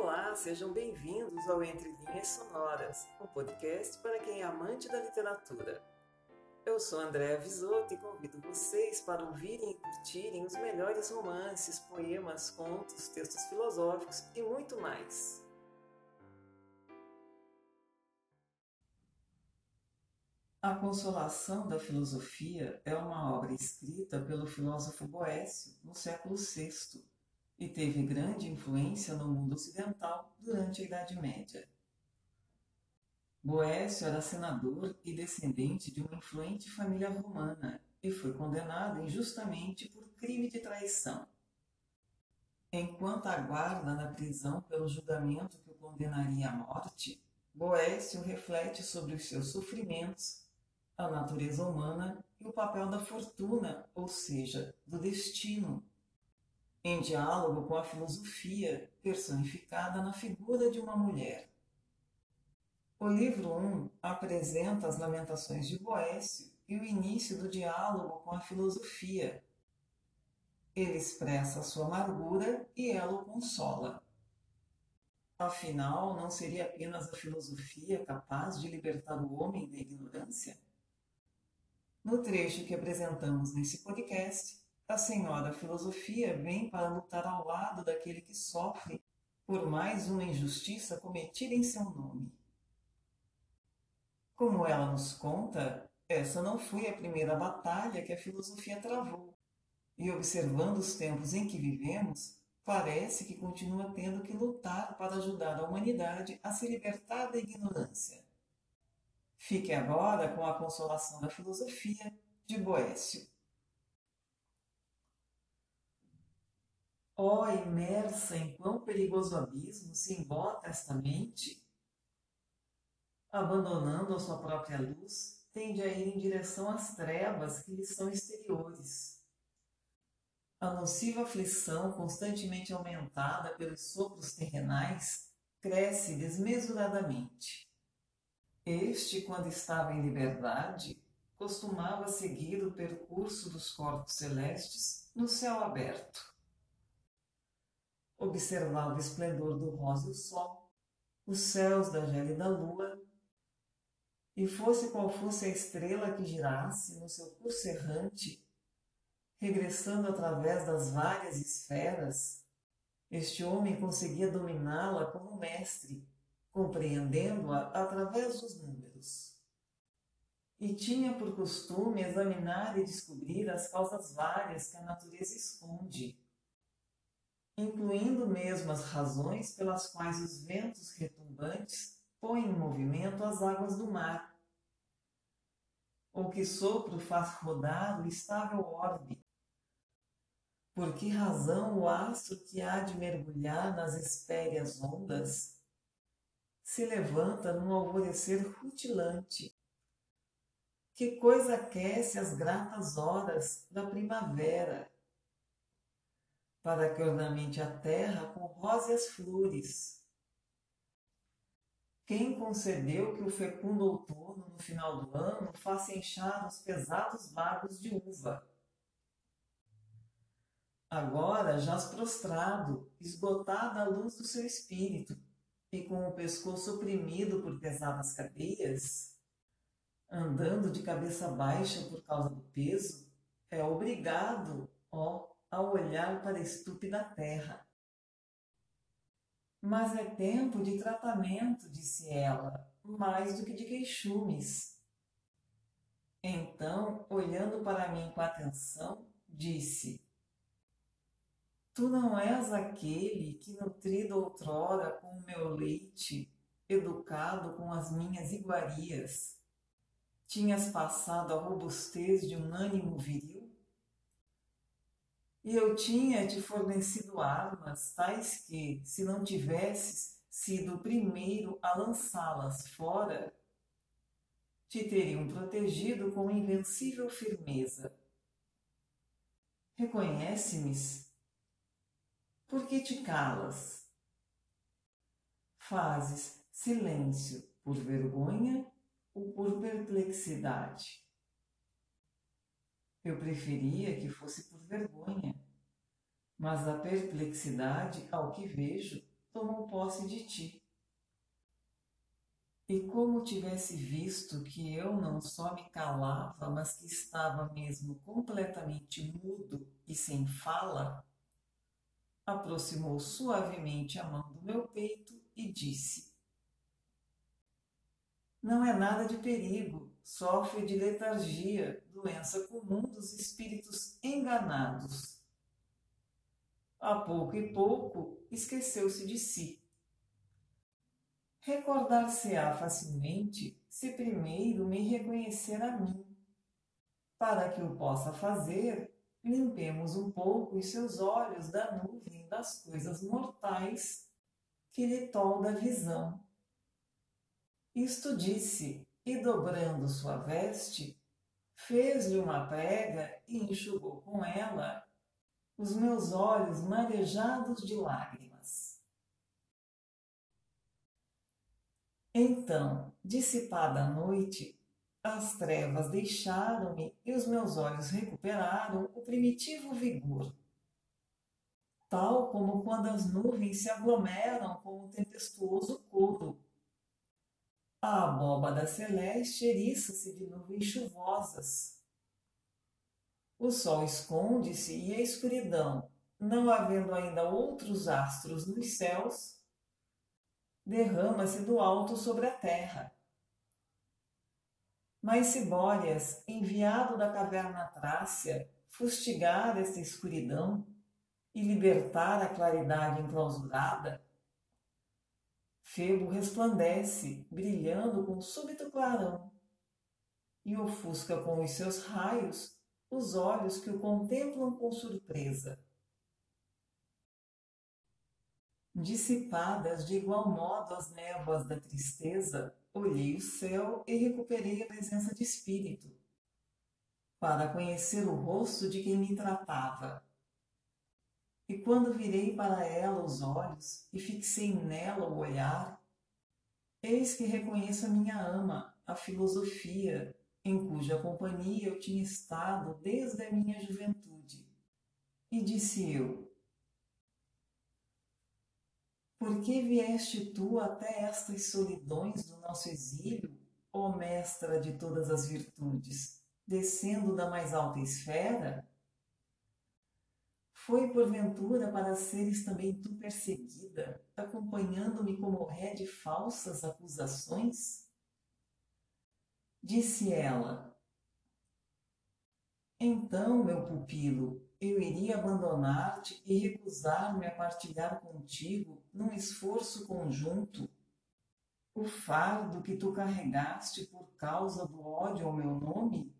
Olá, sejam bem-vindos ao Entre Linhas Sonoras, um podcast para quem é amante da literatura. Eu sou Andréa Visoto e convido vocês para ouvirem e curtirem os melhores romances, poemas, contos, textos filosóficos e muito mais. A Consolação da Filosofia é uma obra escrita pelo filósofo Boécio no século VI e teve grande influência no mundo ocidental durante a Idade Média. Boécio era senador e descendente de uma influente família romana e foi condenado injustamente por crime de traição. Enquanto aguarda na prisão pelo julgamento que o condenaria à morte, Boécio reflete sobre os seus sofrimentos, a natureza humana e o papel da fortuna, ou seja, do destino, em diálogo com a filosofia personificada na figura de uma mulher. O livro 1 apresenta as Lamentações de Boécio e o início do diálogo com a filosofia. Ele expressa sua amargura e ela o consola. Afinal, não seria apenas a filosofia capaz de libertar o homem da ignorância? No trecho que apresentamos nesse podcast, a senhora filosofia vem para lutar ao lado daquele que sofre por mais uma injustiça cometida em seu nome. Como ela nos conta, essa não foi a primeira batalha que a filosofia travou. E observando os tempos em que vivemos, parece que continua tendo que lutar para ajudar a humanidade a se libertar da ignorância. Fique agora com a consolação da filosofia de Boécio. Ó, oh, imersa em quão perigoso abismo se embota esta mente, abandonando a sua própria luz, tende a ir em direção às trevas que lhe são exteriores. A nociva aflição, constantemente aumentada pelos sopros terrenais, cresce desmesuradamente. Este, quando estava em liberdade, costumava seguir o percurso dos corpos celestes no céu aberto observava o esplendor do rosa e o sol, os céus da gélida lua, e fosse qual fosse a estrela que girasse no seu curso errante, regressando através das várias esferas, este homem conseguia dominá-la como mestre, compreendendo-a através dos números. E tinha por costume examinar e descobrir as causas várias que a natureza esconde incluindo mesmo as razões pelas quais os ventos retumbantes põem em movimento as águas do mar, ou que sopro faz rodar o estável orbe. Por que razão o astro que há de mergulhar nas espéreas ondas se levanta num alvorecer rutilante? Que coisa aquece as gratas horas da primavera? Para que ornamente a terra com róseas flores. Quem concedeu que o fecundo outono, no final do ano, faça inchar os pesados vagos de uva? Agora jaz prostrado, esgotada a luz do seu espírito, e com o pescoço oprimido por pesadas cadeias, andando de cabeça baixa por causa do peso, é obrigado, ó, ao olhar para a estúpida terra. Mas é tempo de tratamento, disse ela, mais do que de queixumes. Então, olhando para mim com atenção, disse: Tu não és aquele que, nutrido outrora com o meu leite, educado com as minhas iguarias, tinhas passado a robustez de um ânimo viril? E eu tinha te fornecido armas tais que, se não tivesses sido o primeiro a lançá-las fora, te teriam protegido com invencível firmeza. Reconhece-me? Por que te calas? Fazes silêncio por vergonha ou por perplexidade? Eu preferia que fosse por vergonha, mas a perplexidade, ao que vejo, tomou posse de ti. E como tivesse visto que eu não só me calava, mas que estava mesmo completamente mudo e sem fala, aproximou suavemente a mão do meu peito e disse: Não é nada de perigo, sofre de letargia, doença comum dos espíritos enganados. A pouco e pouco esqueceu-se de si. Recordar-se-á facilmente se primeiro me reconhecer a mim. Para que o possa fazer, limpemos um pouco os seus olhos da nuvem das coisas mortais que lhe tolda a visão. Isto disse, e dobrando sua veste, fez-lhe uma prega e enxugou com ela os meus olhos marejados de lágrimas. Então, dissipada a noite, as trevas deixaram-me e os meus olhos recuperaram o primitivo vigor. Tal como quando as nuvens se aglomeram com o tempestuoso coro. A abóbada celeste eriça-se de nuvens chuvosas. O sol esconde-se e a escuridão, não havendo ainda outros astros nos céus, derrama-se do alto sobre a terra mas Cibórias, enviado da caverna Trácia, fustigar esta escuridão e libertar a claridade enclausurada, Febo resplandece, brilhando com súbito clarão, e ofusca com os seus raios os olhos que o contemplam com surpresa. Dissipadas de igual modo as névoas da tristeza, olhei o céu e recuperei a presença de espírito, para conhecer o rosto de quem me tratava. E quando virei para ela os olhos e fixei nela o olhar, eis que reconheço a minha ama, a filosofia, em cuja companhia eu tinha estado desde a minha juventude. E disse eu: por que vieste tu até estas solidões do nosso exílio, ó mestra de todas as virtudes, descendo da mais alta esfera? Foi porventura para seres também tu perseguida, acompanhando-me como ré de falsas acusações? Disse ela: Então, meu pupilo, eu iria abandonar-te e recusar-me a partilhar contigo, num esforço conjunto, o fardo que tu carregaste por causa do ódio ao meu nome?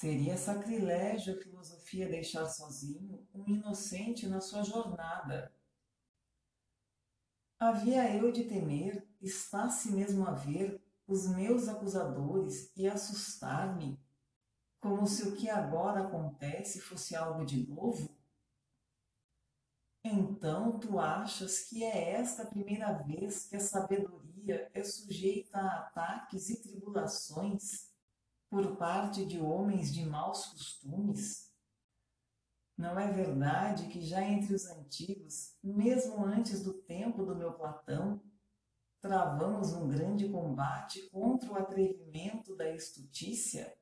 Seria sacrilégio a filosofia deixar sozinho um inocente na sua jornada. Havia eu de temer, está-se mesmo a ver, os meus acusadores e assustar-me como se o que agora acontece fosse algo de novo? Então tu achas que é esta a primeira vez que a sabedoria é sujeita a ataques e tribulações por parte de homens de maus costumes? Não é verdade que já entre os antigos, mesmo antes do tempo do meu Platão, travamos um grande combate contra o atrevimento da estutícia?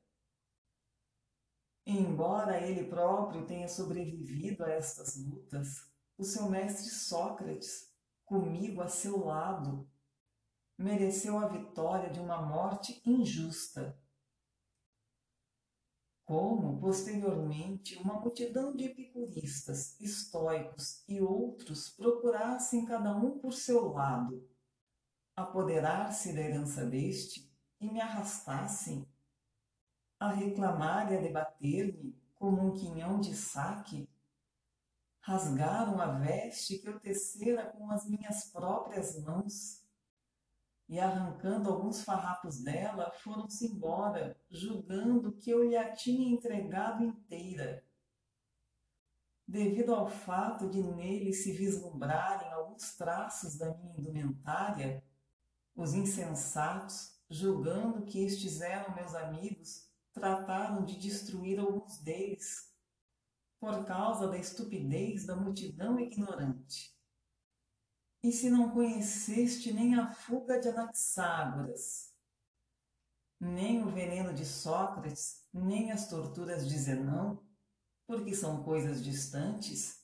Embora ele próprio tenha sobrevivido a estas lutas, o seu mestre Sócrates, comigo a seu lado, mereceu a vitória de uma morte injusta. Como, posteriormente, uma multidão de epicuristas, estoicos e outros procurassem cada um por seu lado. Apoderar-se da herança deste e me arrastassem a reclamar e a debater-me como um quinhão de saque, rasgaram a veste que eu tecera com as minhas próprias mãos e, arrancando alguns farrapos dela, foram-se embora, julgando que eu lhe a tinha entregado inteira. Devido ao fato de nele se vislumbrarem alguns traços da minha indumentária, os insensatos, julgando que estes eram meus amigos, trataram de destruir alguns deles, por causa da estupidez da multidão ignorante. E se não conheceste nem a fuga de Anaxágoras, nem o veneno de Sócrates, nem as torturas de Zenão, porque são coisas distantes,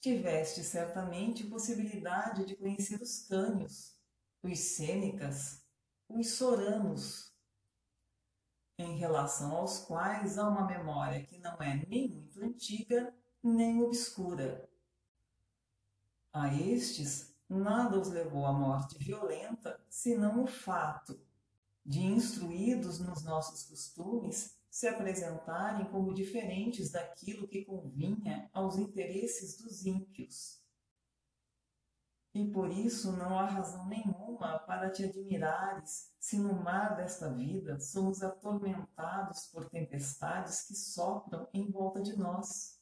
tiveste certamente possibilidade de conhecer os cânios, os cênicas, os soranos, em relação aos quais há uma memória que não é nem muito antiga nem obscura. A estes, nada os levou à morte violenta, senão o fato de, instruídos nos nossos costumes, se apresentarem como diferentes daquilo que convinha aos interesses dos ímpios. E por isso não há razão nenhuma para te admirares se no mar desta vida somos atormentados por tempestades que sopram em volta de nós,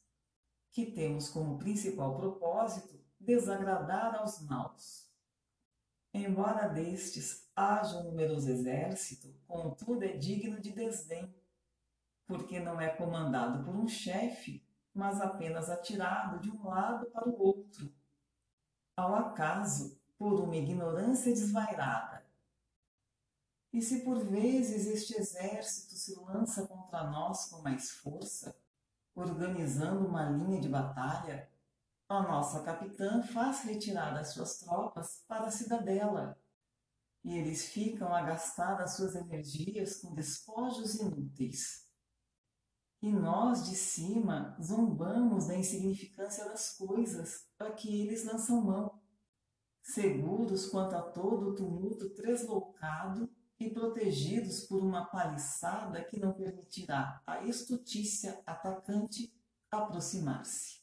que temos como principal propósito desagradar aos maus. Embora destes haja um numeroso exército, contudo é digno de desdém, porque não é comandado por um chefe, mas apenas atirado de um lado para o outro ao acaso por uma ignorância desvairada. E se por vezes este exército se lança contra nós com mais força, organizando uma linha de batalha, a nossa capitã faz retirar as suas tropas para a cidadela, e eles ficam a gastar as suas energias com despojos inúteis. E nós de cima zombamos da insignificância das coisas a que eles lançam mão, seguros quanto a todo o tumulto tresloucado e protegidos por uma paliçada que não permitirá à estutícia atacante aproximar-se.